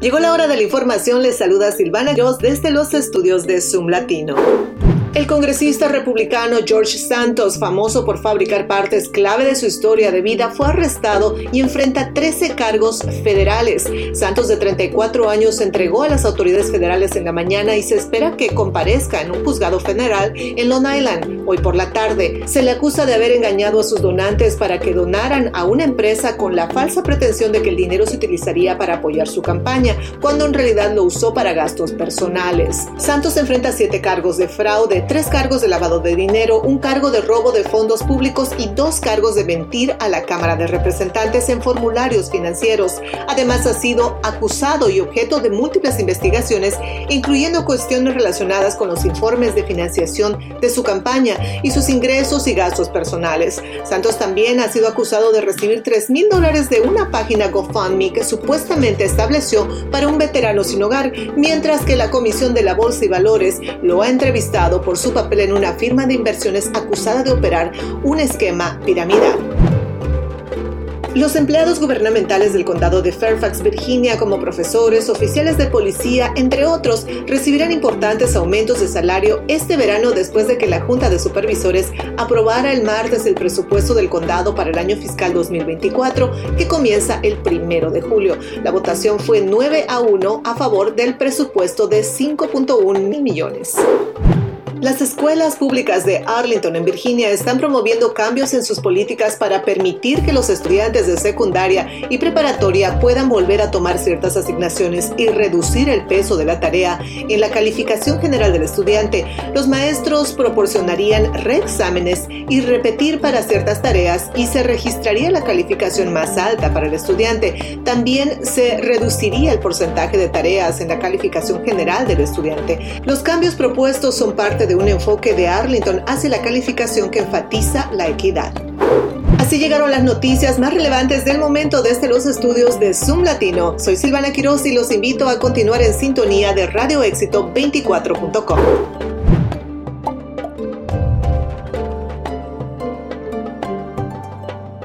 Llegó la hora de la información, les saluda Silvana Joss desde los estudios de Zoom Latino. El congresista republicano George Santos, famoso por fabricar partes clave de su historia de vida, fue arrestado y enfrenta 13 cargos federales. Santos, de 34 años, se entregó a las autoridades federales en la mañana y se espera que comparezca en un juzgado federal en Long Island hoy por la tarde. Se le acusa de haber engañado a sus donantes para que donaran a una empresa con la falsa pretensión de que el dinero se utilizaría para apoyar su campaña, cuando en realidad lo usó para gastos personales. Santos enfrenta siete cargos de fraude tres cargos de lavado de dinero, un cargo de robo de fondos públicos y dos cargos de mentir a la Cámara de Representantes en formularios financieros. Además, ha sido acusado y objeto de múltiples investigaciones, incluyendo cuestiones relacionadas con los informes de financiación de su campaña y sus ingresos y gastos personales. Santos también ha sido acusado de recibir 3 mil dólares de una página GoFundMe que supuestamente estableció para un veterano sin hogar, mientras que la Comisión de la Bolsa y Valores lo ha entrevistado por por su papel en una firma de inversiones acusada de operar un esquema piramidal. Los empleados gubernamentales del condado de Fairfax, Virginia, como profesores, oficiales de policía, entre otros, recibirán importantes aumentos de salario este verano después de que la Junta de Supervisores aprobara el martes el presupuesto del condado para el año fiscal 2024, que comienza el primero de julio. La votación fue 9 a 1 a favor del presupuesto de 5.1 mil millones. Las escuelas públicas de Arlington, en Virginia, están promoviendo cambios en sus políticas para permitir que los estudiantes de secundaria y preparatoria puedan volver a tomar ciertas asignaciones y reducir el peso de la tarea en la calificación general del estudiante. Los maestros proporcionarían reexámenes y repetir para ciertas tareas y se registraría la calificación más alta para el estudiante. También se reduciría el porcentaje de tareas en la calificación general del estudiante. Los cambios propuestos son parte de un enfoque de Arlington hacia la calificación que enfatiza la equidad. Así llegaron las noticias más relevantes del momento desde los estudios de Zoom Latino. Soy Silvana Quiroz y los invito a continuar en sintonía de Radio Éxito 24.com.